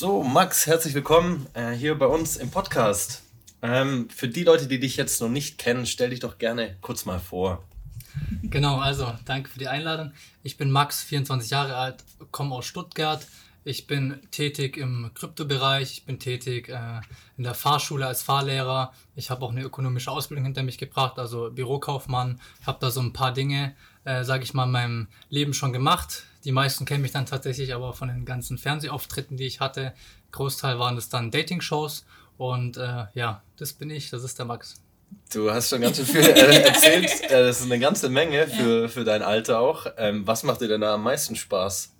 So, Max, herzlich willkommen äh, hier bei uns im Podcast. Ähm, für die Leute, die dich jetzt noch nicht kennen, stell dich doch gerne kurz mal vor. Genau, also danke für die Einladung. Ich bin Max, 24 Jahre alt, komme aus Stuttgart. Ich bin tätig im Kryptobereich, ich bin tätig äh, in der Fahrschule als Fahrlehrer. Ich habe auch eine ökonomische Ausbildung hinter mich gebracht, also Bürokaufmann. Habe da so ein paar Dinge, äh, sage ich mal, in meinem Leben schon gemacht. Die meisten kennen mich dann tatsächlich aber von den ganzen Fernsehauftritten, die ich hatte. Großteil waren es dann Dating-Shows. Und äh, ja, das bin ich, das ist der Max. Du hast schon ganz schön viel äh, erzählt. Äh, das ist eine ganze Menge für, für dein Alter auch. Ähm, was macht dir denn da am meisten Spaß?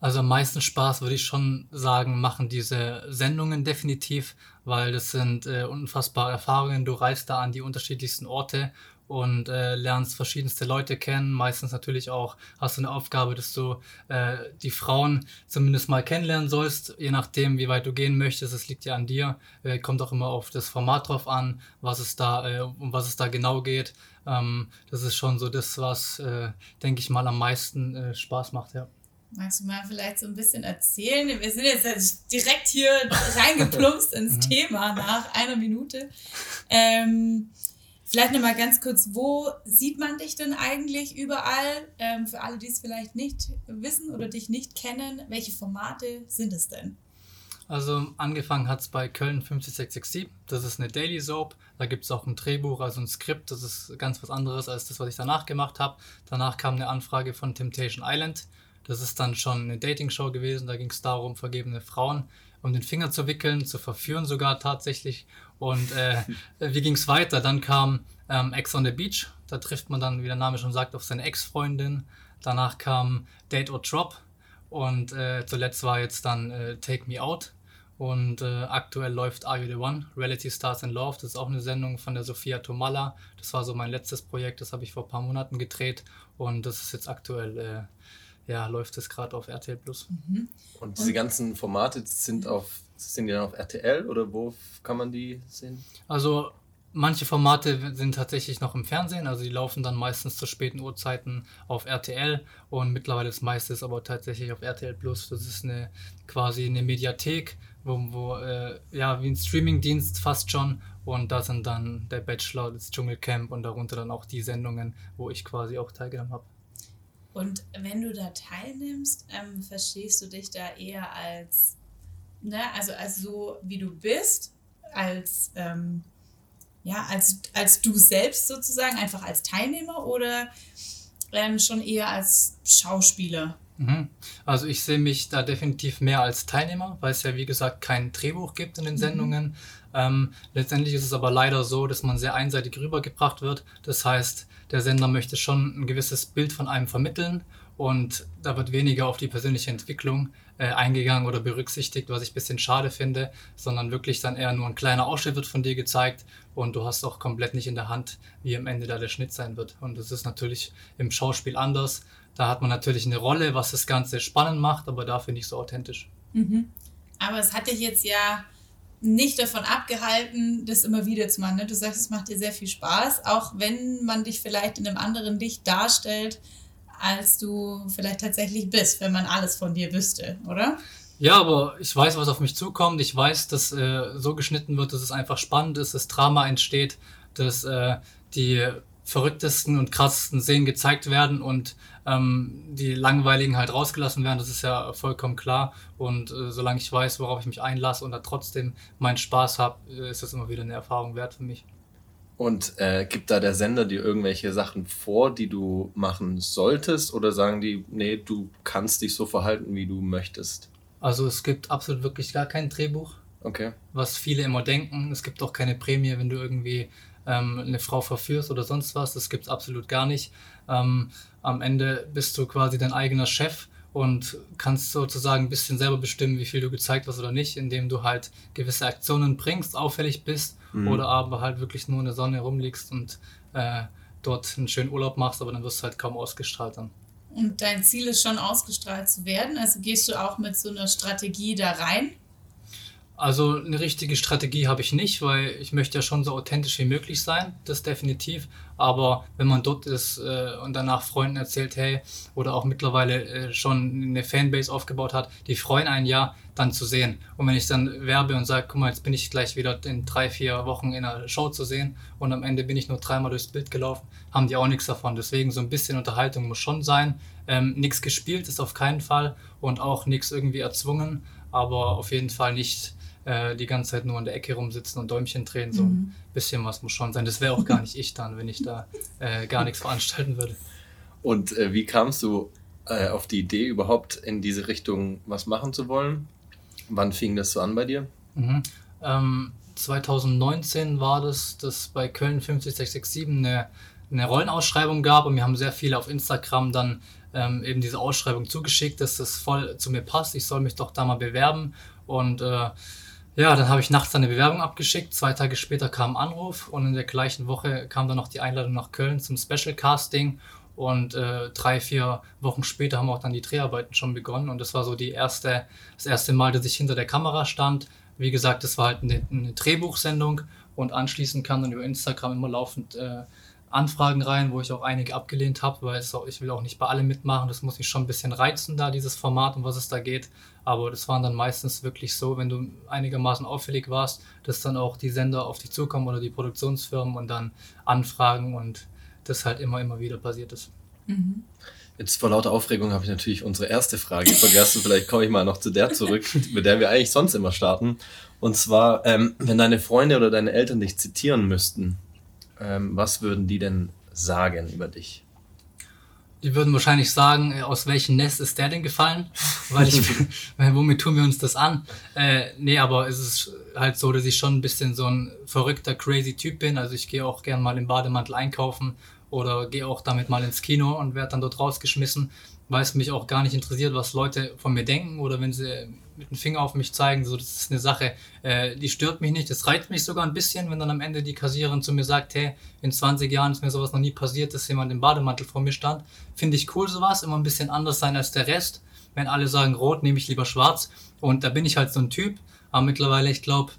Also am meisten Spaß würde ich schon sagen, machen diese Sendungen definitiv, weil das sind äh, unfassbare Erfahrungen. Du reist da an die unterschiedlichsten Orte und äh, lernst verschiedenste Leute kennen. Meistens natürlich auch hast du eine Aufgabe, dass du äh, die Frauen zumindest mal kennenlernen sollst, je nachdem, wie weit du gehen möchtest. Es liegt ja an dir. Äh, kommt auch immer auf das Format drauf an, was es da, äh, um was es da genau geht. Ähm, das ist schon so das, was, äh, denke ich mal, am meisten äh, Spaß macht, ja. Magst du mal vielleicht so ein bisschen erzählen? Wir sind jetzt direkt hier reingeplumpst ins mhm. Thema nach einer Minute. Ähm, Vielleicht nochmal ganz kurz, wo sieht man dich denn eigentlich überall? Ähm, für alle, die es vielleicht nicht wissen oder dich nicht kennen, welche Formate sind es denn? Also angefangen hat es bei Köln 50667. Das ist eine Daily Soap. Da gibt es auch ein Drehbuch, also ein Skript. Das ist ganz was anderes als das, was ich danach gemacht habe. Danach kam eine Anfrage von Temptation Island. Das ist dann schon eine Dating-Show gewesen. Da ging es darum, vergebene Frauen um den Finger zu wickeln, zu verführen sogar tatsächlich. Und äh, wie ging es weiter? Dann kam ähm, Ex on the Beach. Da trifft man dann, wie der Name schon sagt, auf seine Ex-Freundin. Danach kam Date or Drop. Und äh, zuletzt war jetzt dann äh, Take Me Out. Und äh, aktuell läuft Are You the One? Reality Stars in Love. Das ist auch eine Sendung von der Sophia Tomalla. Das war so mein letztes Projekt. Das habe ich vor ein paar Monaten gedreht. Und das ist jetzt aktuell äh, ja, läuft es gerade auf RTL Plus. Mhm. Und diese ganzen Formate sind auf sind die dann auf RTL oder wo kann man die sehen? Also manche Formate sind tatsächlich noch im Fernsehen, also die laufen dann meistens zu späten Uhrzeiten auf RTL und mittlerweile das meiste ist aber tatsächlich auf RTL Plus. Das ist eine quasi eine Mediathek, wo, wo äh, ja wie ein Streamingdienst fast schon und da sind dann der Bachelor, das Dschungelcamp und darunter dann auch die Sendungen, wo ich quasi auch teilgenommen habe. Und wenn du da teilnimmst, ähm, verstehst du dich da eher als, ne, also als so wie du bist, als, ähm, ja, als, als du selbst sozusagen, einfach als Teilnehmer oder ähm, schon eher als Schauspieler? Mhm. Also ich sehe mich da definitiv mehr als Teilnehmer, weil es ja wie gesagt kein Drehbuch gibt in den mhm. Sendungen. Mhm. Ähm, letztendlich ist es aber leider so, dass man sehr einseitig rübergebracht wird. Das heißt, der Sender möchte schon ein gewisses Bild von einem vermitteln und da wird weniger auf die persönliche Entwicklung äh, eingegangen oder berücksichtigt, was ich ein bisschen schade finde, sondern wirklich dann eher nur ein kleiner Ausschnitt wird von dir gezeigt und du hast auch komplett nicht in der Hand, wie am Ende da der Schnitt sein wird. Und das ist natürlich im Schauspiel anders. Da hat man natürlich eine Rolle, was das Ganze spannend macht, aber dafür nicht so authentisch. Mhm. Aber es hat dich jetzt ja nicht davon abgehalten, das immer wieder zu machen. Ne? Du sagst, es macht dir sehr viel Spaß, auch wenn man dich vielleicht in einem anderen Licht darstellt, als du vielleicht tatsächlich bist, wenn man alles von dir wüsste, oder? Ja, aber ich weiß, was auf mich zukommt. Ich weiß, dass äh, so geschnitten wird, dass es einfach spannend ist, dass Drama entsteht, dass äh, die verrücktesten und krassesten Szenen gezeigt werden und ähm, die langweiligen halt rausgelassen werden. Das ist ja vollkommen klar. Und äh, solange ich weiß, worauf ich mich einlasse und da trotzdem meinen Spaß habe, äh, ist das immer wieder eine Erfahrung wert für mich. Und äh, gibt da der Sender dir irgendwelche Sachen vor, die du machen solltest? Oder sagen die, nee, du kannst dich so verhalten, wie du möchtest? Also es gibt absolut wirklich gar kein Drehbuch. Okay. Was viele immer denken. Es gibt auch keine Prämie, wenn du irgendwie ähm, eine Frau verführst oder sonst was. Das gibt es absolut gar nicht. Ähm, am Ende bist du quasi dein eigener Chef und kannst sozusagen ein bisschen selber bestimmen, wie viel du gezeigt hast oder nicht, indem du halt gewisse Aktionen bringst, auffällig bist mhm. oder aber halt wirklich nur in der Sonne rumliegst und äh, dort einen schönen Urlaub machst, aber dann wirst du halt kaum ausgestrahlt dann. Und dein Ziel ist schon ausgestrahlt zu werden? Also gehst du auch mit so einer Strategie da rein? Also eine richtige Strategie habe ich nicht, weil ich möchte ja schon so authentisch wie möglich sein, das definitiv. Aber wenn man dort ist äh, und danach Freunden erzählt, hey, oder auch mittlerweile äh, schon eine Fanbase aufgebaut hat, die freuen einen ja, dann zu sehen. Und wenn ich dann werbe und sage, guck mal, jetzt bin ich gleich wieder in drei, vier Wochen in einer Show zu sehen und am Ende bin ich nur dreimal durchs Bild gelaufen, haben die auch nichts davon. Deswegen so ein bisschen Unterhaltung muss schon sein. Ähm, nichts gespielt ist auf keinen Fall und auch nichts irgendwie erzwungen, aber auf jeden Fall nicht äh, die ganze Zeit nur in der Ecke rumsitzen und Däumchen drehen. So mhm. ein bisschen was muss schon sein. Das wäre auch gar nicht ich dann, wenn ich da äh, gar nichts veranstalten würde. Und äh, wie kamst du äh, auf die Idee, überhaupt in diese Richtung was machen zu wollen? Wann fing das so an bei dir? Mhm. Ähm, 2019 war das, dass bei Köln 50667 eine, eine Rollenausschreibung gab und mir haben sehr viele auf Instagram dann ähm, eben diese Ausschreibung zugeschickt, dass das voll zu mir passt. Ich soll mich doch da mal bewerben. Und äh, ja, dann habe ich nachts eine Bewerbung abgeschickt. Zwei Tage später kam ein Anruf und in der gleichen Woche kam dann noch die Einladung nach Köln zum Special Casting. Und äh, drei, vier Wochen später haben auch dann die Dreharbeiten schon begonnen. Und das war so die erste, das erste Mal, dass ich hinter der Kamera stand. Wie gesagt, das war halt eine, eine Drehbuchsendung. Und anschließend kam dann über Instagram immer laufend äh, Anfragen rein, wo ich auch einige abgelehnt habe, weil auch, ich will auch nicht bei allem mitmachen. Das muss mich schon ein bisschen reizen, da dieses Format, um was es da geht. Aber das waren dann meistens wirklich so, wenn du einigermaßen auffällig warst, dass dann auch die Sender auf dich zukommen oder die Produktionsfirmen und dann anfragen und das halt immer, immer wieder passiert ist. Mhm. Jetzt vor lauter Aufregung habe ich natürlich unsere erste Frage vergessen. Vielleicht komme ich mal noch zu der zurück, mit der wir eigentlich sonst immer starten. Und zwar, ähm, wenn deine Freunde oder deine Eltern dich zitieren müssten, ähm, was würden die denn sagen über dich? Die würden wahrscheinlich sagen, äh, aus welchem Nest ist der denn gefallen? Weil ich, weil womit tun wir uns das an? Äh, nee, aber es ist halt so, dass ich schon ein bisschen so ein verrückter, crazy Typ bin. Also ich gehe auch gern mal im Bademantel einkaufen oder gehe auch damit mal ins Kino und werde dann dort rausgeschmissen weil es mich auch gar nicht interessiert, was Leute von mir denken oder wenn sie mit dem Finger auf mich zeigen. So, das ist eine Sache, äh, die stört mich nicht. Das reizt mich sogar ein bisschen, wenn dann am Ende die Kassiererin zu mir sagt, hey, in 20 Jahren ist mir sowas noch nie passiert, dass jemand im Bademantel vor mir stand. Finde ich cool sowas, immer ein bisschen anders sein als der Rest. Wenn alle sagen rot, nehme ich lieber schwarz. Und da bin ich halt so ein Typ. Aber mittlerweile, ich glaube,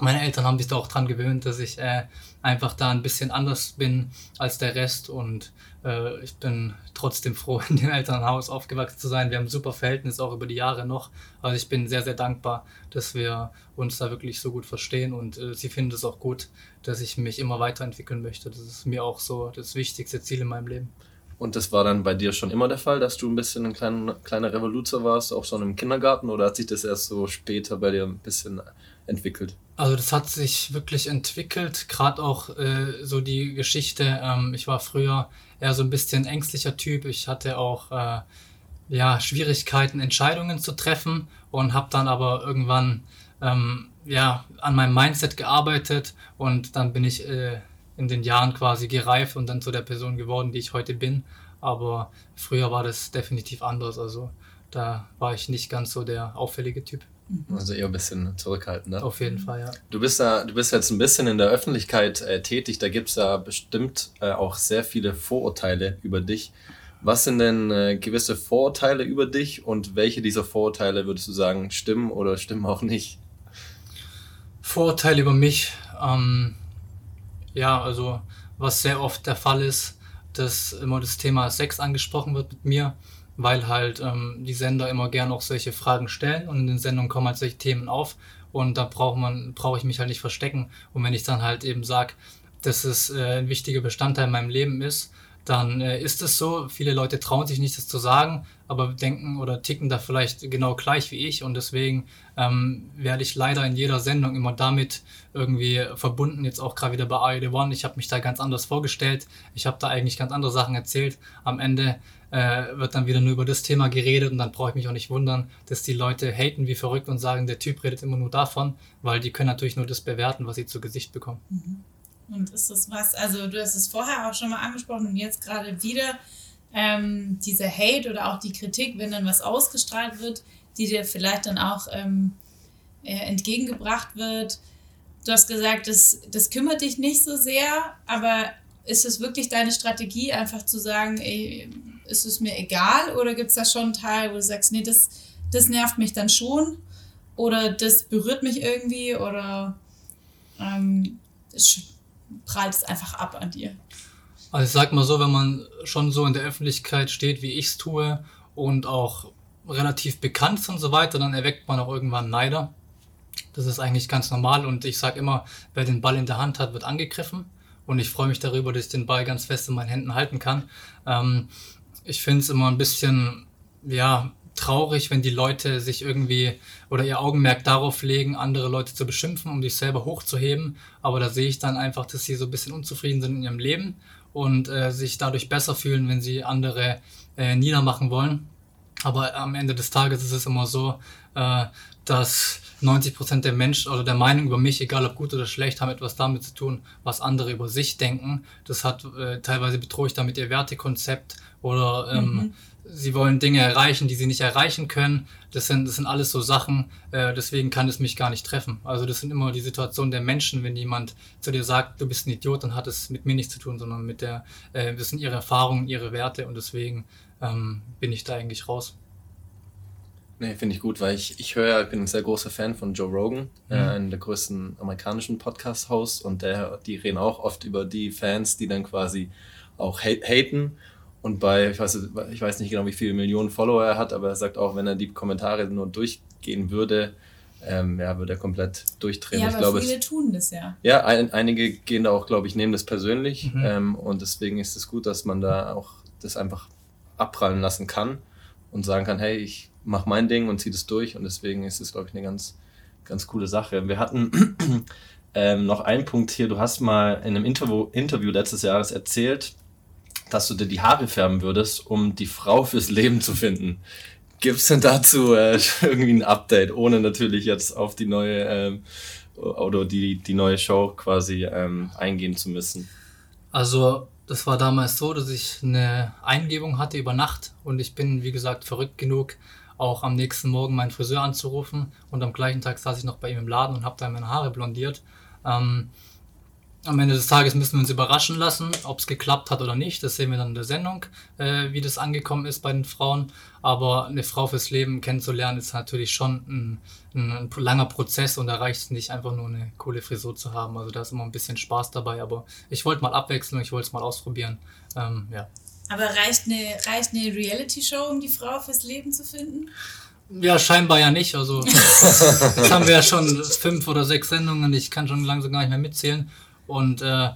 meine Eltern haben sich da auch dran gewöhnt, dass ich äh, einfach da ein bisschen anders bin als der Rest und äh, ich bin trotzdem froh, in dem Elternhaus aufgewachsen zu sein. Wir haben ein super Verhältnis auch über die Jahre noch. Also ich bin sehr, sehr dankbar, dass wir uns da wirklich so gut verstehen und äh, sie finden es auch gut, dass ich mich immer weiterentwickeln möchte. Das ist mir auch so das wichtigste Ziel in meinem Leben. Und das war dann bei dir schon immer der Fall, dass du ein bisschen ein kleiner, kleiner Revoluzer warst, auch schon im Kindergarten, oder hat sich das erst so später bei dir ein bisschen entwickelt? Also das hat sich wirklich entwickelt, gerade auch äh, so die Geschichte. Ähm, ich war früher eher so ein bisschen ängstlicher Typ. Ich hatte auch äh, ja, Schwierigkeiten, Entscheidungen zu treffen und habe dann aber irgendwann ähm, ja, an meinem Mindset gearbeitet und dann bin ich äh, in den Jahren quasi gereift und dann zu der Person geworden, die ich heute bin. Aber früher war das definitiv anders. Also da war ich nicht ganz so der auffällige Typ. Mhm. Also eher ein bisschen zurückhaltend, ne? Auf jeden Fall, ja. Du bist da, du bist jetzt ein bisschen in der Öffentlichkeit äh, tätig, da gibt es ja bestimmt äh, auch sehr viele Vorurteile über dich. Was sind denn äh, gewisse Vorurteile über dich und welche dieser Vorurteile würdest du sagen, stimmen oder stimmen auch nicht? Vorurteile über mich, ähm, ja, also was sehr oft der Fall ist, dass immer das Thema Sex angesprochen wird mit mir weil halt ähm, die Sender immer gern auch solche Fragen stellen und in den Sendungen kommen halt solche Themen auf und da braucht man, brauche ich mich halt nicht verstecken. Und wenn ich dann halt eben sage, dass es äh, ein wichtiger Bestandteil in meinem Leben ist, dann äh, ist es so. Viele Leute trauen sich nicht, das zu sagen, aber denken oder ticken da vielleicht genau gleich wie ich. Und deswegen ähm, werde ich leider in jeder Sendung immer damit irgendwie verbunden. Jetzt auch gerade wieder bei AED One. Ich habe mich da ganz anders vorgestellt. Ich habe da eigentlich ganz andere Sachen erzählt. Am Ende äh, wird dann wieder nur über das Thema geredet und dann brauche ich mich auch nicht wundern, dass die Leute haten wie verrückt und sagen, der Typ redet immer nur davon, weil die können natürlich nur das bewerten, was sie zu Gesicht bekommen. Mhm. Und ist das was, also du hast es vorher auch schon mal angesprochen und jetzt gerade wieder, ähm, diese Hate oder auch die Kritik, wenn dann was ausgestrahlt wird, die dir vielleicht dann auch ähm, äh, entgegengebracht wird. Du hast gesagt, das, das kümmert dich nicht so sehr, aber ist es wirklich deine Strategie, einfach zu sagen, ey, ist es mir egal oder gibt es da schon einen Teil, wo du sagst, nee, das, das nervt mich dann schon oder das berührt mich irgendwie oder ähm, prallt es einfach ab an dir? Also ich sag mal so, wenn man schon so in der Öffentlichkeit steht, wie ich es tue und auch relativ bekannt ist und so weiter, dann erweckt man auch irgendwann Neider. Das ist eigentlich ganz normal und ich sage immer, wer den Ball in der Hand hat, wird angegriffen. Und ich freue mich darüber, dass ich den Ball ganz fest in meinen Händen halten kann. Ähm, ich finde es immer ein bisschen, ja, traurig, wenn die Leute sich irgendwie oder ihr Augenmerk darauf legen, andere Leute zu beschimpfen, um sich selber hochzuheben. Aber da sehe ich dann einfach, dass sie so ein bisschen unzufrieden sind in ihrem Leben und äh, sich dadurch besser fühlen, wenn sie andere äh, niedermachen wollen. Aber am Ende des Tages ist es immer so, äh, dass 90 Prozent der Menschen oder der Meinung über mich, egal ob gut oder schlecht, haben etwas damit zu tun, was andere über sich denken. Das hat äh, teilweise bedrohe ich damit ihr Wertekonzept oder ähm, mhm. sie wollen Dinge erreichen, die sie nicht erreichen können. Das sind, das sind alles so Sachen, äh, deswegen kann es mich gar nicht treffen. Also das sind immer die Situationen der Menschen, wenn jemand zu dir sagt, du bist ein Idiot, dann hat es mit mir nichts zu tun, sondern mit der, äh, das sind ihre Erfahrungen, ihre Werte und deswegen ähm, bin ich da eigentlich raus. Nee, finde ich gut, weil ich, ich höre, ich bin ein sehr großer Fan von Joe Rogan, mhm. äh, einer der größten amerikanischen Podcast-Hosts und der, die reden auch oft über die Fans, die dann quasi auch haten und bei, ich weiß, ich weiß nicht genau, wie viele Millionen Follower er hat, aber er sagt auch, wenn er die Kommentare nur durchgehen würde, ähm, ja, würde er komplett durchdrehen. Ja, ich glaube, viele es, tun das ja. Ja, ein, einige gehen da auch, glaube ich, nehmen das persönlich mhm. ähm, und deswegen ist es gut, dass man da auch das einfach abprallen lassen kann und sagen kann, hey, ich mache mein Ding und ziehe das durch und deswegen ist es, glaube ich, eine ganz, ganz coole Sache. Wir hatten ähm, noch einen Punkt hier, du hast mal in einem Interview, Interview letztes Jahres erzählt, dass du dir die Haare färben würdest, um die Frau fürs Leben zu finden. Gibt es denn dazu äh, irgendwie ein Update, ohne natürlich jetzt auf die neue ähm, oder die, die neue Show quasi ähm, eingehen zu müssen? Also das war damals so, dass ich eine Eingebung hatte über Nacht und ich bin, wie gesagt, verrückt genug, auch am nächsten Morgen meinen Friseur anzurufen und am gleichen Tag saß ich noch bei ihm im Laden und habe da meine Haare blondiert. Ähm, am Ende des Tages müssen wir uns überraschen lassen, ob es geklappt hat oder nicht. Das sehen wir dann in der Sendung, äh, wie das angekommen ist bei den Frauen. Aber eine Frau fürs Leben kennenzulernen, ist natürlich schon ein, ein langer Prozess und da reicht es nicht einfach nur eine coole Frisur zu haben. Also da ist immer ein bisschen Spaß dabei. Aber ich wollte mal abwechseln, ich wollte es mal ausprobieren. Ähm, ja. Aber reicht eine, reicht eine Reality-Show, um die Frau fürs Leben zu finden? Ja, scheinbar ja nicht. Also jetzt haben wir ja schon fünf oder sechs Sendungen. Ich kann schon langsam gar nicht mehr mitzählen. Und äh,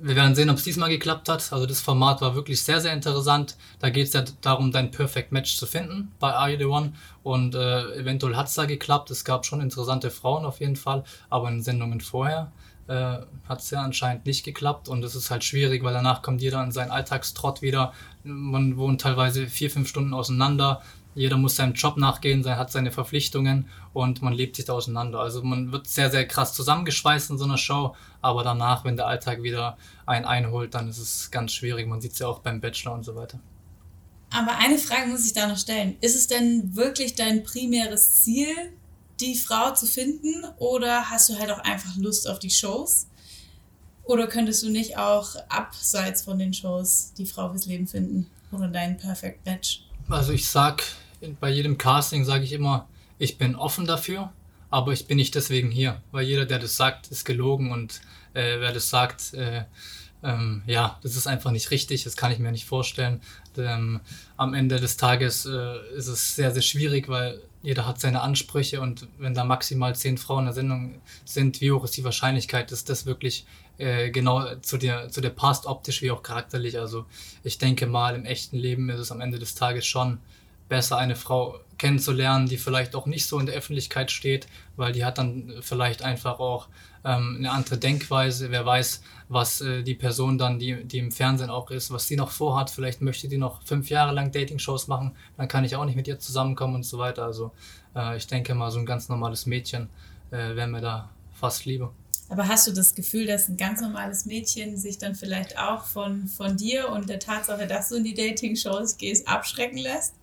wir werden sehen, ob es diesmal geklappt hat. Also das Format war wirklich sehr, sehr interessant. Da geht es ja darum, dein Perfect Match zu finden bei Are You The One. Und äh, eventuell hat es da geklappt. Es gab schon interessante Frauen auf jeden Fall, aber in Sendungen vorher äh, hat es ja anscheinend nicht geklappt. Und das ist halt schwierig, weil danach kommt jeder in seinen Alltagstrott wieder. Man wohnt teilweise vier, fünf Stunden auseinander jeder muss seinem Job nachgehen, hat seine Verpflichtungen und man lebt sich da auseinander. Also man wird sehr, sehr krass zusammengeschweißt in so einer Show, aber danach, wenn der Alltag wieder einen einholt, dann ist es ganz schwierig. Man sieht es ja auch beim Bachelor und so weiter. Aber eine Frage muss ich da noch stellen. Ist es denn wirklich dein primäres Ziel, die Frau zu finden oder hast du halt auch einfach Lust auf die Shows? Oder könntest du nicht auch abseits von den Shows die Frau fürs Leben finden oder dein Perfect Match? Also ich sag bei jedem Casting sage ich immer, ich bin offen dafür, aber ich bin nicht deswegen hier, weil jeder, der das sagt, ist gelogen und äh, wer das sagt, äh, ähm, ja, das ist einfach nicht richtig, das kann ich mir nicht vorstellen. Ähm, am Ende des Tages äh, ist es sehr, sehr schwierig, weil jeder hat seine Ansprüche und wenn da maximal zehn Frauen in der Sendung sind, wie hoch ist die Wahrscheinlichkeit, dass das wirklich äh, genau zu der, zu der passt, optisch wie auch charakterlich. Also ich denke mal, im echten Leben ist es am Ende des Tages schon besser, eine Frau kennenzulernen, die vielleicht auch nicht so in der Öffentlichkeit steht, weil die hat dann vielleicht einfach auch ähm, eine andere Denkweise. Wer weiß, was äh, die Person dann, die, die im Fernsehen auch ist, was sie noch vorhat. Vielleicht möchte die noch fünf Jahre lang Dating-Shows machen, dann kann ich auch nicht mit ihr zusammenkommen und so weiter. Also äh, ich denke mal, so ein ganz normales Mädchen äh, wäre mir da fast lieber. Aber hast du das Gefühl, dass ein ganz normales Mädchen sich dann vielleicht auch von, von dir und der Tatsache, dass du in die Dating-Shows gehst, abschrecken lässt?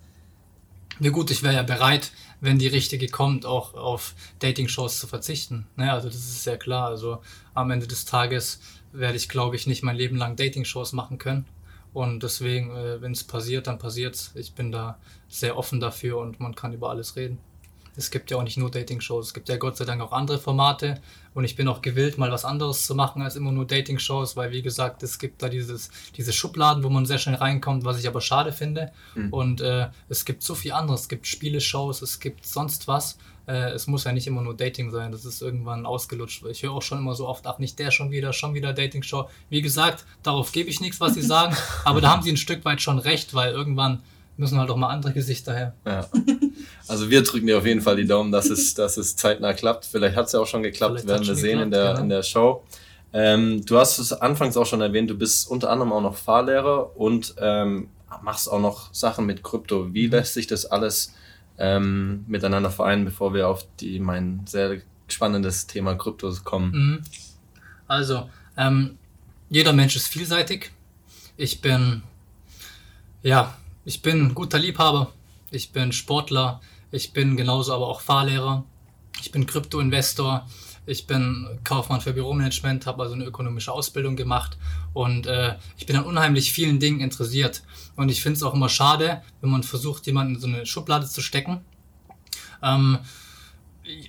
Na gut, ich wäre ja bereit, wenn die richtige kommt, auch auf Dating-Shows zu verzichten. Ne? Also das ist sehr klar. Also am Ende des Tages werde ich, glaube ich, nicht mein Leben lang Dating-Shows machen können. Und deswegen, äh, wenn es passiert, dann passiert es. Ich bin da sehr offen dafür und man kann über alles reden. Es gibt ja auch nicht nur Dating-Shows, es gibt ja Gott sei Dank auch andere Formate und ich bin auch gewillt, mal was anderes zu machen als immer nur Dating-Shows, weil wie gesagt, es gibt da dieses, diese Schubladen, wo man sehr schnell reinkommt, was ich aber schade finde. Mhm. Und äh, es gibt so viel anderes, es gibt Spieleshows, es gibt sonst was. Äh, es muss ja nicht immer nur Dating sein, das ist irgendwann ausgelutscht. Ich höre auch schon immer so oft, ach nicht der schon wieder, schon wieder Dating-Show. Wie gesagt, darauf gebe ich nichts, was sie sagen, aber da haben sie ein Stück weit schon recht, weil irgendwann müssen halt auch mal andere Gesichter her. Ja. Also wir drücken dir auf jeden Fall die Daumen, dass es, dass es zeitnah klappt. Vielleicht hat es ja auch schon geklappt, Vielleicht werden wir sehen geklappt, in, der, genau. in der Show. Ähm, du hast es anfangs auch schon erwähnt, du bist unter anderem auch noch Fahrlehrer und ähm, machst auch noch Sachen mit Krypto. Wie mhm. lässt sich das alles ähm, miteinander vereinen, bevor wir auf die, mein sehr spannendes Thema Kryptos kommen? Mhm. Also, ähm, jeder Mensch ist vielseitig. Ich bin, ja, ich bin guter Liebhaber, ich bin Sportler, ich bin genauso aber auch Fahrlehrer, ich bin Krypto-Investor, ich bin Kaufmann für Büromanagement, habe also eine ökonomische Ausbildung gemacht. Und äh, ich bin an unheimlich vielen Dingen interessiert. Und ich finde es auch immer schade, wenn man versucht, jemanden in so eine Schublade zu stecken. Ähm,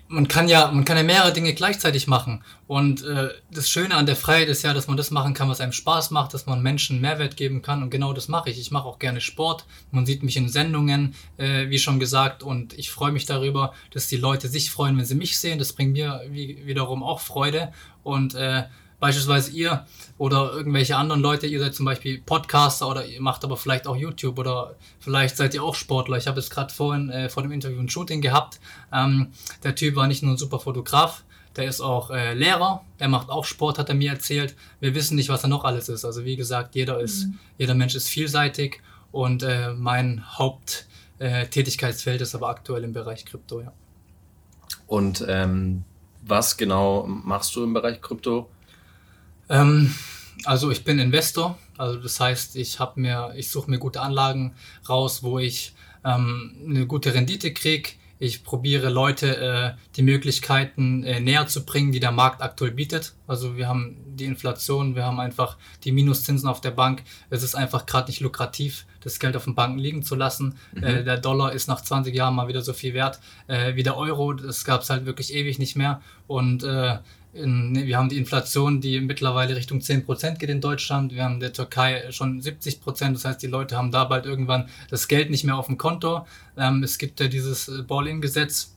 man kann ja, man kann ja mehrere Dinge gleichzeitig machen. Und äh, das Schöne an der Freiheit ist ja, dass man das machen kann, was einem Spaß macht, dass man Menschen Mehrwert geben kann. Und genau das mache ich. Ich mache auch gerne Sport. Man sieht mich in Sendungen, äh, wie schon gesagt. Und ich freue mich darüber, dass die Leute sich freuen, wenn sie mich sehen. Das bringt mir wie, wiederum auch Freude. Und äh, beispielsweise ihr oder irgendwelche anderen Leute, ihr seid zum Beispiel Podcaster oder ihr macht aber vielleicht auch YouTube oder vielleicht seid ihr auch Sportler. Ich habe jetzt gerade vorhin äh, vor dem Interview ein Shooting gehabt. Ähm, der Typ war nicht nur ein super Fotograf, der ist auch äh, Lehrer, er macht auch Sport, hat er mir erzählt. Wir wissen nicht, was er noch alles ist. Also wie gesagt, jeder ist, mhm. jeder Mensch ist vielseitig und äh, mein Haupttätigkeitsfeld ist aber aktuell im Bereich Krypto, ja. Und ähm, was genau machst du im Bereich Krypto? Ähm, also ich bin Investor, also das heißt, ich habe mir, ich suche mir gute Anlagen raus, wo ich ähm, eine gute Rendite kriege. Ich probiere Leute äh, die Möglichkeiten äh, näher zu bringen, die der Markt aktuell bietet. Also wir haben die Inflation, wir haben einfach die Minuszinsen auf der Bank. Es ist einfach gerade nicht lukrativ, das Geld auf den Banken liegen zu lassen. Mhm. Äh, der Dollar ist nach 20 Jahren mal wieder so viel wert äh, wie der Euro. Das gab es halt wirklich ewig nicht mehr. Und äh, in, wir haben die Inflation, die mittlerweile Richtung 10% geht in Deutschland. Wir haben in der Türkei schon 70%. Das heißt, die Leute haben da bald irgendwann das Geld nicht mehr auf dem Konto. Ähm, es gibt ja dieses äh, Ball-in-Gesetz.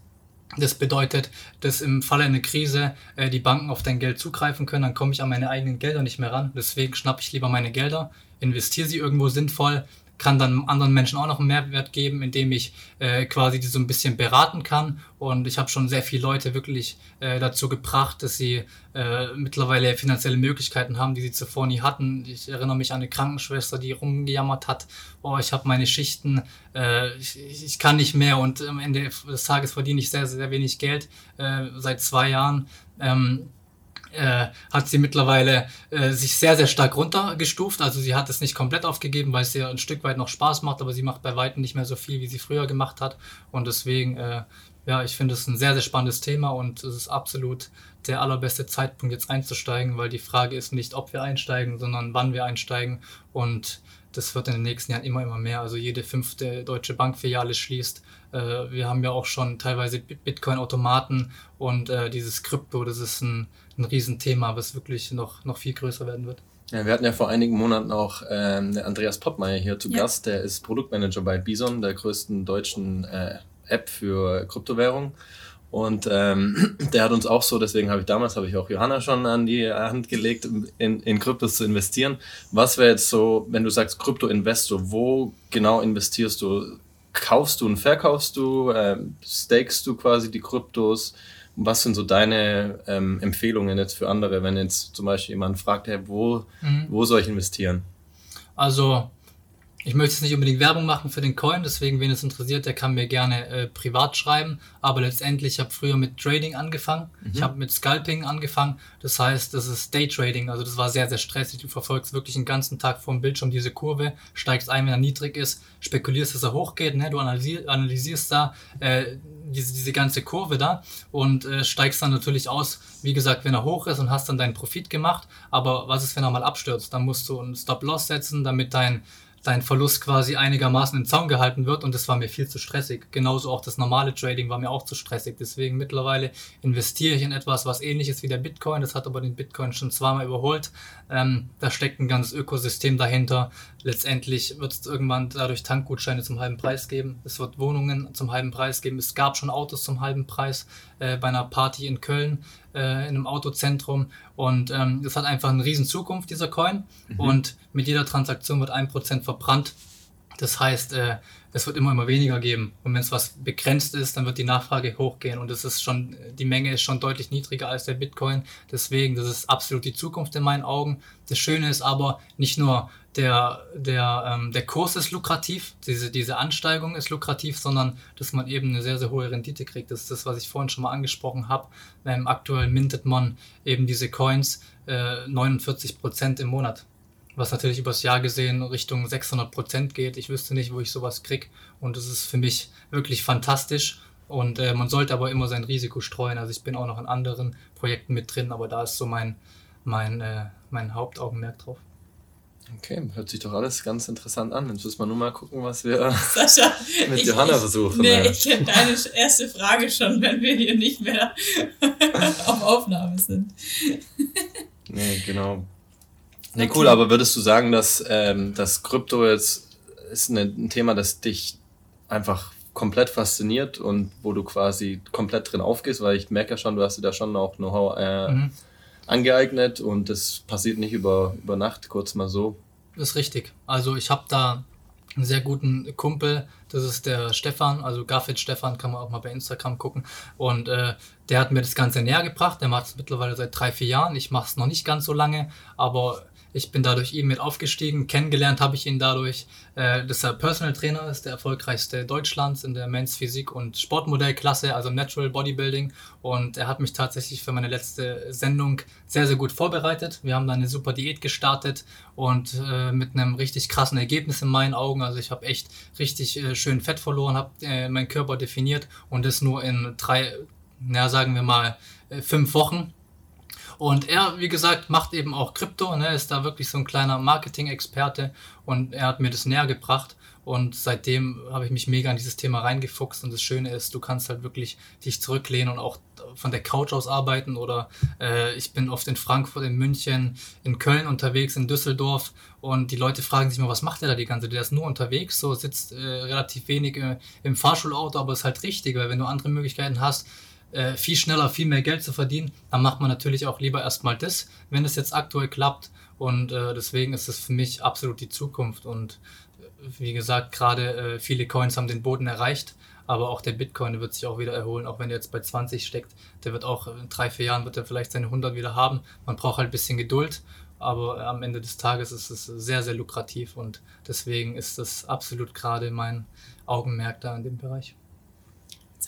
Das bedeutet, dass im Falle einer Krise äh, die Banken auf dein Geld zugreifen können. Dann komme ich an meine eigenen Gelder nicht mehr ran. Deswegen schnappe ich lieber meine Gelder, investiere sie irgendwo sinnvoll, kann dann anderen Menschen auch noch einen Mehrwert geben, indem ich äh, quasi die so ein bisschen beraten kann. Und ich habe schon sehr viele Leute wirklich äh, dazu gebracht, dass sie äh, mittlerweile finanzielle Möglichkeiten haben, die sie zuvor nie hatten. Ich erinnere mich an eine Krankenschwester, die rumgejammert hat, oh, ich habe meine Schichten, äh, ich, ich, kann nicht mehr und am Ende des Tages verdiene ich sehr, sehr wenig Geld äh, seit zwei Jahren. Ähm, äh, hat sie mittlerweile äh, sich sehr, sehr stark runtergestuft. Also sie hat es nicht komplett aufgegeben, weil es ihr ein Stück weit noch Spaß macht, aber sie macht bei weitem nicht mehr so viel, wie sie früher gemacht hat. Und deswegen, äh, ja, ich finde es ein sehr, sehr spannendes Thema und es ist absolut der allerbeste Zeitpunkt, jetzt einzusteigen, weil die Frage ist nicht, ob wir einsteigen, sondern wann wir einsteigen. Und das wird in den nächsten Jahren immer, immer mehr. Also jede fünfte deutsche Bankfiliale schließt. Äh, wir haben ja auch schon teilweise Bitcoin-Automaten und äh, dieses Krypto, das ist ein ein Riesenthema, was wirklich noch, noch viel größer werden wird. Ja, wir hatten ja vor einigen Monaten auch ähm, Andreas Pottmeier hier zu ja. Gast. Der ist Produktmanager bei Bison, der größten deutschen äh, App für Kryptowährung. Und ähm, der hat uns auch so, deswegen habe ich damals, habe ich auch Johanna schon an die Hand gelegt, in, in Kryptos zu investieren. Was wäre jetzt so, wenn du sagst Krypto-Investor, wo genau investierst du? Kaufst du und verkaufst du? Ähm, stakest du quasi die Kryptos? Was sind so deine ähm, Empfehlungen jetzt für andere, wenn jetzt zum Beispiel jemand fragt, hey, wo, mhm. wo soll ich investieren? Also ich möchte jetzt nicht unbedingt Werbung machen für den Coin, deswegen, wen es interessiert, der kann mir gerne äh, privat schreiben. Aber letztendlich, ich habe früher mit Trading angefangen. Mhm. Ich habe mit Scalping angefangen. Das heißt, das ist Daytrading. Also das war sehr, sehr stressig. Du verfolgst wirklich den ganzen Tag vor dem Bildschirm diese Kurve, steigst ein, wenn er niedrig ist, spekulierst, dass er hochgeht. Ne? Du analysierst, analysierst da äh, diese, diese ganze Kurve da und äh, steigst dann natürlich aus, wie gesagt, wenn er hoch ist und hast dann deinen Profit gemacht. Aber was ist, wenn er mal abstürzt? Dann musst du einen Stop-Loss setzen, damit dein dein Verlust quasi einigermaßen im Zaun gehalten wird und das war mir viel zu stressig. Genauso auch das normale Trading war mir auch zu stressig. Deswegen mittlerweile investiere ich in etwas, was ähnlich ist wie der Bitcoin. Das hat aber den Bitcoin schon zweimal überholt. Ähm, da steckt ein ganzes Ökosystem dahinter. Letztendlich wird es irgendwann dadurch Tankgutscheine zum halben Preis geben. Es wird Wohnungen zum halben Preis geben. Es gab schon Autos zum halben Preis äh, bei einer Party in Köln äh, in einem Autozentrum. Und ähm, das hat einfach eine riesen Zukunft, dieser Coin. Mhm. Und mit jeder Transaktion wird ein Prozent verbrannt. Das heißt, äh, es wird immer, immer weniger geben. Und wenn es was begrenzt ist, dann wird die Nachfrage hochgehen. Und das ist schon, die Menge ist schon deutlich niedriger als der Bitcoin. Deswegen, das ist absolut die Zukunft in meinen Augen. Das Schöne ist aber nicht nur der, der, ähm, der Kurs ist lukrativ, diese, diese Ansteigung ist lukrativ, sondern dass man eben eine sehr, sehr hohe Rendite kriegt. Das ist das, was ich vorhin schon mal angesprochen habe. Ähm, aktuell mintet man eben diese Coins äh, 49% im Monat. Was natürlich übers Jahr gesehen Richtung 600% geht. Ich wüsste nicht, wo ich sowas kriege. Und das ist für mich wirklich fantastisch. Und äh, man sollte aber immer sein Risiko streuen. Also ich bin auch noch in anderen Projekten mit drin, aber da ist so mein, mein, äh, mein Hauptaugenmerk drauf. Okay, hört sich doch alles ganz interessant an. Jetzt müssen wir nur mal gucken, was wir Sascha, mit ich, Johanna versuchen. Nee, ja. ich kenne deine erste Frage schon, wenn wir hier nicht mehr auf Aufnahme sind. nee, genau. Okay. cool, aber würdest du sagen, dass ähm, das Krypto jetzt ist ein Thema, das dich einfach komplett fasziniert und wo du quasi komplett drin aufgehst, weil ich merke ja schon, du hast dir da schon auch Know-how äh, mhm angeeignet und das passiert nicht über, über Nacht, kurz mal so. Das ist richtig. Also ich habe da einen sehr guten Kumpel, das ist der Stefan, also Garfield Stefan, kann man auch mal bei Instagram gucken. Und äh, der hat mir das Ganze näher gebracht. Der macht es mittlerweile seit drei, vier Jahren. Ich mache es noch nicht ganz so lange, aber ich bin dadurch ihm mit aufgestiegen. Kennengelernt habe ich ihn dadurch, äh, dass er Personal Trainer ist, der erfolgreichste Deutschlands in der Men's Physik und Sportmodellklasse, also Natural Bodybuilding. Und er hat mich tatsächlich für meine letzte Sendung sehr, sehr gut vorbereitet. Wir haben da eine super Diät gestartet und äh, mit einem richtig krassen Ergebnis in meinen Augen. Also ich habe echt richtig äh, schön Fett verloren, habe äh, meinen Körper definiert und das nur in drei, na sagen wir mal, äh, fünf Wochen. Und er, wie gesagt, macht eben auch Krypto, ne, ist da wirklich so ein kleiner Marketing-Experte und er hat mir das näher gebracht. Und seitdem habe ich mich mega in dieses Thema reingefuchst. Und das Schöne ist, du kannst halt wirklich dich zurücklehnen und auch von der Couch aus arbeiten. Oder äh, ich bin oft in Frankfurt, in München, in Köln unterwegs, in Düsseldorf. Und die Leute fragen sich mal, was macht der da die ganze Zeit? Der ist nur unterwegs, so sitzt äh, relativ wenig äh, im Fahrschulauto, aber ist halt richtig, weil wenn du andere Möglichkeiten hast, äh, viel schneller, viel mehr Geld zu verdienen, dann macht man natürlich auch lieber erstmal das, wenn es jetzt aktuell klappt. Und äh, deswegen ist es für mich absolut die Zukunft. Und äh, wie gesagt, gerade äh, viele Coins haben den Boden erreicht, aber auch der Bitcoin wird sich auch wieder erholen, auch wenn er jetzt bei 20 steckt. Der wird auch in drei, vier Jahren wird er vielleicht seine 100 wieder haben. Man braucht halt ein bisschen Geduld, aber am Ende des Tages ist es sehr, sehr lukrativ und deswegen ist das absolut gerade mein Augenmerk da in dem Bereich.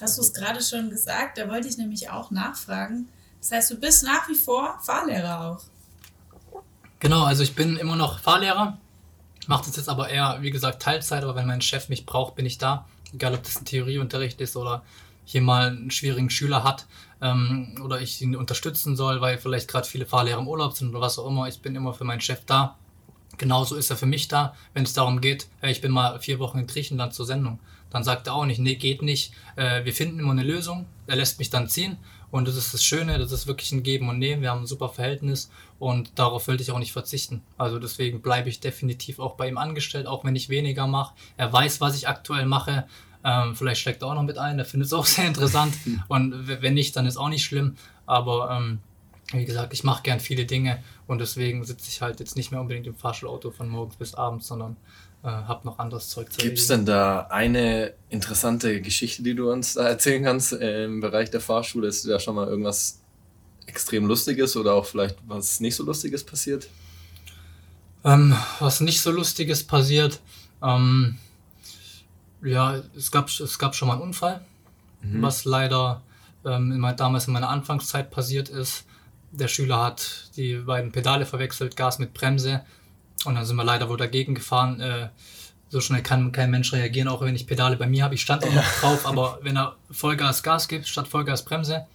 Hast du es gerade schon gesagt, da wollte ich nämlich auch nachfragen. Das heißt, du bist nach wie vor Fahrlehrer auch. Genau, also ich bin immer noch Fahrlehrer, mache das jetzt aber eher, wie gesagt, Teilzeit, aber wenn mein Chef mich braucht, bin ich da. Egal, ob das ein Theorieunterricht ist oder hier mal einen schwierigen Schüler hat ähm, oder ich ihn unterstützen soll, weil vielleicht gerade viele Fahrlehrer im Urlaub sind oder was auch immer. Ich bin immer für meinen Chef da. Genauso ist er für mich da, wenn es darum geht, ich bin mal vier Wochen in Griechenland zur Sendung. Dann sagt er auch nicht, nee, geht nicht. Äh, wir finden immer eine Lösung. Er lässt mich dann ziehen. Und das ist das Schöne, das ist wirklich ein Geben und Nehmen. Wir haben ein super Verhältnis und darauf will ich auch nicht verzichten. Also deswegen bleibe ich definitiv auch bei ihm angestellt, auch wenn ich weniger mache. Er weiß, was ich aktuell mache. Ähm, vielleicht steckt er auch noch mit ein, er findet es auch sehr interessant. und wenn nicht, dann ist auch nicht schlimm. Aber ähm, wie gesagt, ich mache gern viele Dinge und deswegen sitze ich halt jetzt nicht mehr unbedingt im Fahrschulauto von morgens bis abends, sondern äh, habe noch anderes Zeug zu Gibt es denn da eine interessante Geschichte, die du uns da erzählen kannst äh, im Bereich der Fahrschule? Ist da schon mal irgendwas extrem Lustiges oder auch vielleicht was nicht so Lustiges passiert? Ähm, was nicht so Lustiges passiert, ähm, ja, es gab, es gab schon mal einen Unfall, mhm. was leider ähm, in mein, damals in meiner Anfangszeit passiert ist. Der Schüler hat die beiden Pedale verwechselt, Gas mit Bremse. Und dann sind wir leider wohl dagegen gefahren. Äh, so schnell kann kein Mensch reagieren, auch wenn ich Pedale bei mir habe. Ich stand auch noch drauf, aber wenn er Vollgas Gas gibt statt Vollgas Bremse,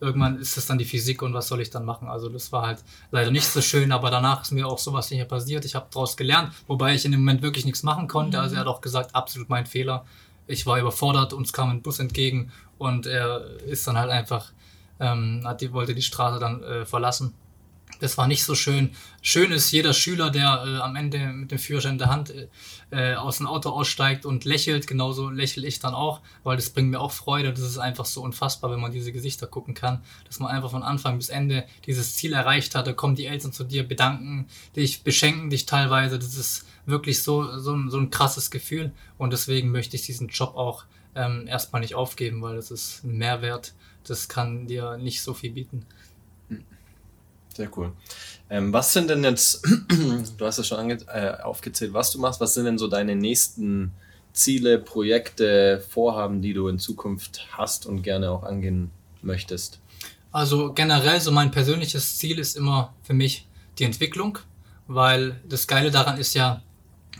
irgendwann ist es dann die Physik und was soll ich dann machen? Also das war halt leider nicht so schön, aber danach ist mir auch sowas nicht mehr passiert. Ich habe daraus gelernt, wobei ich in dem Moment wirklich nichts machen konnte. Also er hat auch gesagt, absolut mein Fehler. Ich war überfordert, uns kam ein Bus entgegen und er ist dann halt einfach, ähm, hat die, wollte die Straße dann äh, verlassen. Das war nicht so schön. Schön ist jeder Schüler, der äh, am Ende mit dem Führerschein in der Hand äh, aus dem Auto aussteigt und lächelt. Genauso lächle ich dann auch, weil das bringt mir auch Freude. Das ist einfach so unfassbar, wenn man diese Gesichter gucken kann, dass man einfach von Anfang bis Ende dieses Ziel erreicht hat. Da kommen die Eltern zu dir, bedanken dich, beschenken dich teilweise. Das ist wirklich so, so, so ein krasses Gefühl. Und deswegen möchte ich diesen Job auch ähm, erstmal nicht aufgeben, weil das ist ein Mehrwert. Das kann dir nicht so viel bieten. Sehr cool. Ähm, was sind denn jetzt, du hast es schon äh, aufgezählt, was du machst, was sind denn so deine nächsten Ziele, Projekte, Vorhaben, die du in Zukunft hast und gerne auch angehen möchtest? Also generell so mein persönliches Ziel ist immer für mich die Entwicklung, weil das Geile daran ist ja,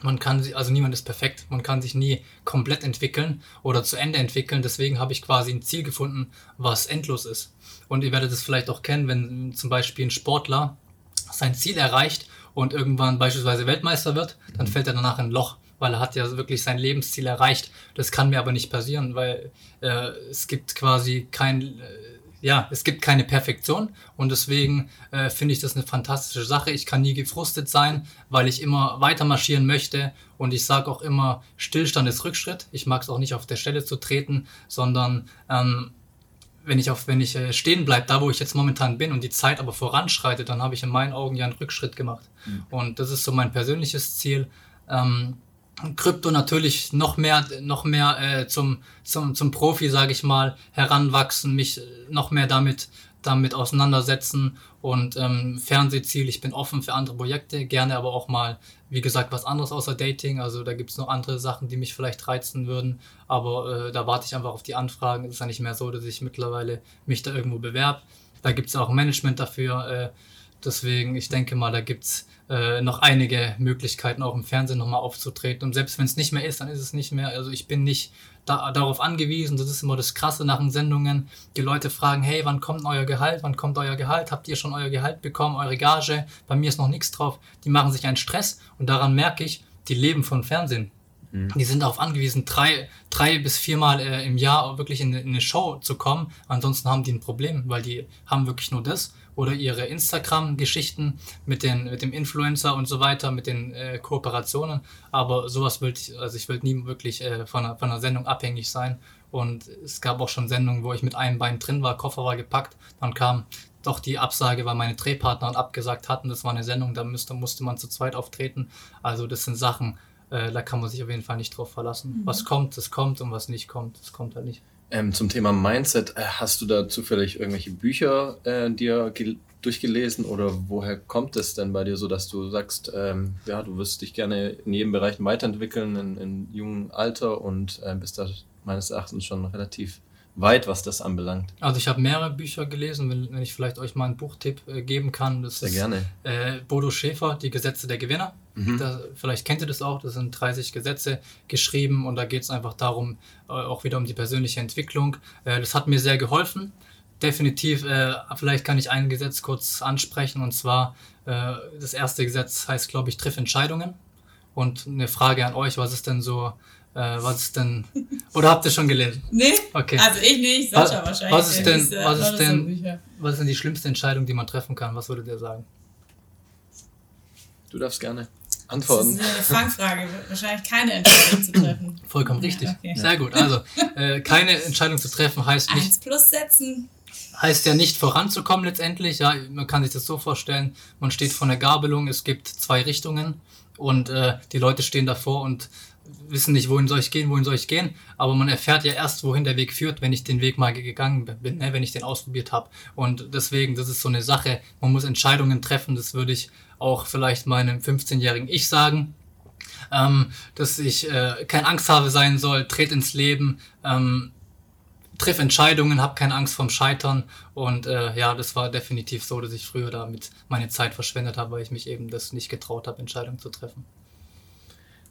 man kann sich, also niemand ist perfekt, man kann sich nie komplett entwickeln oder zu Ende entwickeln. Deswegen habe ich quasi ein Ziel gefunden, was endlos ist. Und ihr werdet es vielleicht auch kennen, wenn zum Beispiel ein Sportler sein Ziel erreicht und irgendwann beispielsweise Weltmeister wird, dann fällt er danach in ein Loch, weil er hat ja wirklich sein Lebensziel erreicht. Das kann mir aber nicht passieren, weil äh, es gibt quasi kein, äh, ja, es gibt keine Perfektion und deswegen äh, finde ich das eine fantastische Sache. Ich kann nie gefrustet sein, weil ich immer weiter marschieren möchte und ich sage auch immer, Stillstand ist Rückschritt. Ich mag es auch nicht auf der Stelle zu treten, sondern ähm, wenn ich auf, wenn ich äh, stehen bleibe, da wo ich jetzt momentan bin und die Zeit aber voranschreitet, dann habe ich in meinen Augen ja einen Rückschritt gemacht. Mhm. Und das ist so mein persönliches Ziel. Ähm, Krypto natürlich noch mehr, noch mehr äh, zum, zum, zum Profi, sage ich mal, heranwachsen, mich noch mehr damit damit auseinandersetzen und ähm, Fernsehziel, ich bin offen für andere Projekte, gerne aber auch mal, wie gesagt, was anderes außer Dating. Also da gibt es noch andere Sachen, die mich vielleicht reizen würden, aber äh, da warte ich einfach auf die Anfragen. Es ist ja nicht mehr so, dass ich mittlerweile mich da irgendwo bewerbe. Da gibt es auch Management dafür. Äh, deswegen, ich denke mal, da gibt es äh, noch einige Möglichkeiten, auch im Fernsehen nochmal aufzutreten. Und selbst wenn es nicht mehr ist, dann ist es nicht mehr. Also ich bin nicht da, darauf angewiesen. Das ist immer das Krasse nach den Sendungen. Die Leute fragen, hey, wann kommt euer Gehalt? Wann kommt euer Gehalt? Habt ihr schon euer Gehalt bekommen? Eure Gage? Bei mir ist noch nichts drauf. Die machen sich einen Stress und daran merke ich, die leben von Fernsehen. Mhm. Die sind darauf angewiesen, drei, drei bis viermal äh, im Jahr wirklich in, in eine Show zu kommen. Ansonsten haben die ein Problem, weil die haben wirklich nur das oder ihre Instagram-Geschichten mit, den, mit dem Influencer und so weiter, mit den äh, Kooperationen. Aber sowas will ich, also ich will nie wirklich äh, von, einer, von einer Sendung abhängig sein. Und es gab auch schon Sendungen, wo ich mit einem Bein drin war, Koffer war gepackt, dann kam doch die Absage, weil meine Drehpartner abgesagt hatten. Das war eine Sendung, da müsste, musste man zu zweit auftreten. Also das sind Sachen, äh, da kann man sich auf jeden Fall nicht drauf verlassen. Mhm. Was kommt, das kommt und was nicht kommt, das kommt halt nicht. Ähm, zum Thema Mindset, äh, hast du da zufällig irgendwelche Bücher äh, dir durchgelesen oder woher kommt es denn bei dir so, dass du sagst, ähm, ja, du wirst dich gerne in jedem Bereich weiterentwickeln, in, in jungem Alter und äh, bist da meines Erachtens schon relativ weit, was das anbelangt. Also ich habe mehrere Bücher gelesen, wenn, wenn, ich vielleicht euch mal einen Buchtipp äh, geben kann. Das Sehr ist, gerne. Äh, Bodo Schäfer, Die Gesetze der Gewinner. Mhm. Da, vielleicht kennt ihr das auch, das sind 30 Gesetze geschrieben und da geht es einfach darum, äh, auch wieder um die persönliche Entwicklung. Äh, das hat mir sehr geholfen. Definitiv, äh, vielleicht kann ich ein Gesetz kurz ansprechen und zwar äh, das erste Gesetz heißt, glaube ich, Triff Entscheidungen. Und eine Frage an euch, was ist denn so äh, was ist denn. Oder habt ihr schon gelesen? Nee. Okay. Also ich nicht, Sascha was, wahrscheinlich. Was ist denn, ist, was ist denn, was ist denn die schlimmste Entscheidung, die man treffen kann? Was würdet ihr sagen? Du darfst gerne antworten. Das ist eine Fangfrage. Wahrscheinlich keine Entscheidung zu treffen. Vollkommen richtig. Ja, okay. Sehr gut. Also, äh, keine Entscheidung zu treffen heißt nicht. Eins plus setzen. Heißt ja nicht voranzukommen letztendlich. Ja, man kann sich das so vorstellen. Man steht vor einer Gabelung. Es gibt zwei Richtungen und äh, die Leute stehen davor und wissen nicht, wohin soll ich gehen, wohin soll ich gehen, aber man erfährt ja erst, wohin der Weg führt, wenn ich den Weg mal gegangen bin, ne, wenn ich den ausprobiert habe. Und deswegen, das ist so eine Sache, man muss Entscheidungen treffen, das würde ich auch vielleicht meinem 15-jährigen Ich sagen, ähm, dass ich äh, keine Angst habe sein soll, tret ins Leben, ähm, triff Entscheidungen, habe keine Angst vom Scheitern. Und äh, ja, das war definitiv so, dass ich früher damit meine Zeit verschwendet habe, weil ich mich eben das nicht getraut habe, Entscheidungen zu treffen.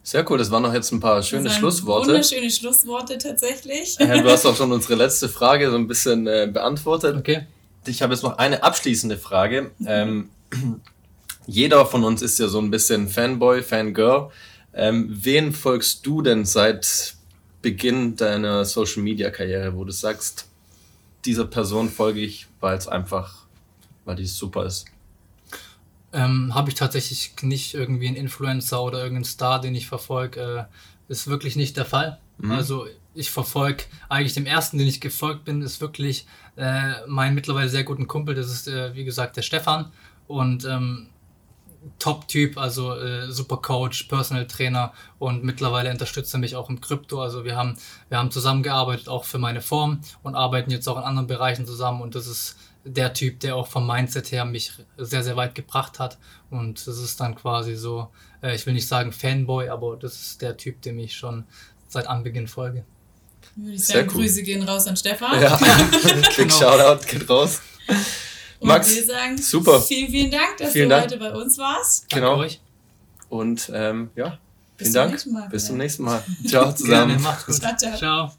Sehr cool, das waren noch jetzt ein paar schöne das Schlussworte. Wunderschöne Schlussworte tatsächlich. du hast auch schon unsere letzte Frage so ein bisschen äh, beantwortet. Okay. ich habe jetzt noch eine abschließende Frage. Ähm, jeder von uns ist ja so ein bisschen Fanboy, Fangirl. Ähm, wen folgst du denn seit Beginn deiner Social Media Karriere, wo du sagst, dieser Person folge ich, weil es einfach, weil die super ist? Ähm, Habe ich tatsächlich nicht irgendwie einen Influencer oder irgendeinen Star, den ich verfolge. Äh, ist wirklich nicht der Fall. Mhm. Also ich verfolge eigentlich dem ersten, den ich gefolgt bin, ist wirklich äh, mein mittlerweile sehr guten Kumpel. Das ist, äh, wie gesagt, der Stefan. Und ähm, Top-Typ, also äh, super Coach, Personal Trainer und mittlerweile unterstützt er mich auch im Krypto. Also wir haben, wir haben zusammengearbeitet auch für meine Form und arbeiten jetzt auch in anderen Bereichen zusammen und das ist der Typ, der auch vom Mindset her mich sehr, sehr weit gebracht hat. Und das ist dann quasi so, äh, ich will nicht sagen Fanboy, aber das ist der Typ, dem ich schon seit Anbeginn folge. Würde ich sagen, cool. Grüße gehen raus an Stefan. Ja, Quick genau. Shoutout geht raus. Und Max, wir sagen super. vielen, vielen Dank, dass vielen du Dank. heute bei uns warst. Genau. Danke euch. Und ähm, ja, vielen Bis Dank. Bis zum nächsten Mal. Ciao zusammen. Gerne, macht's gut. ciao. ciao. ciao.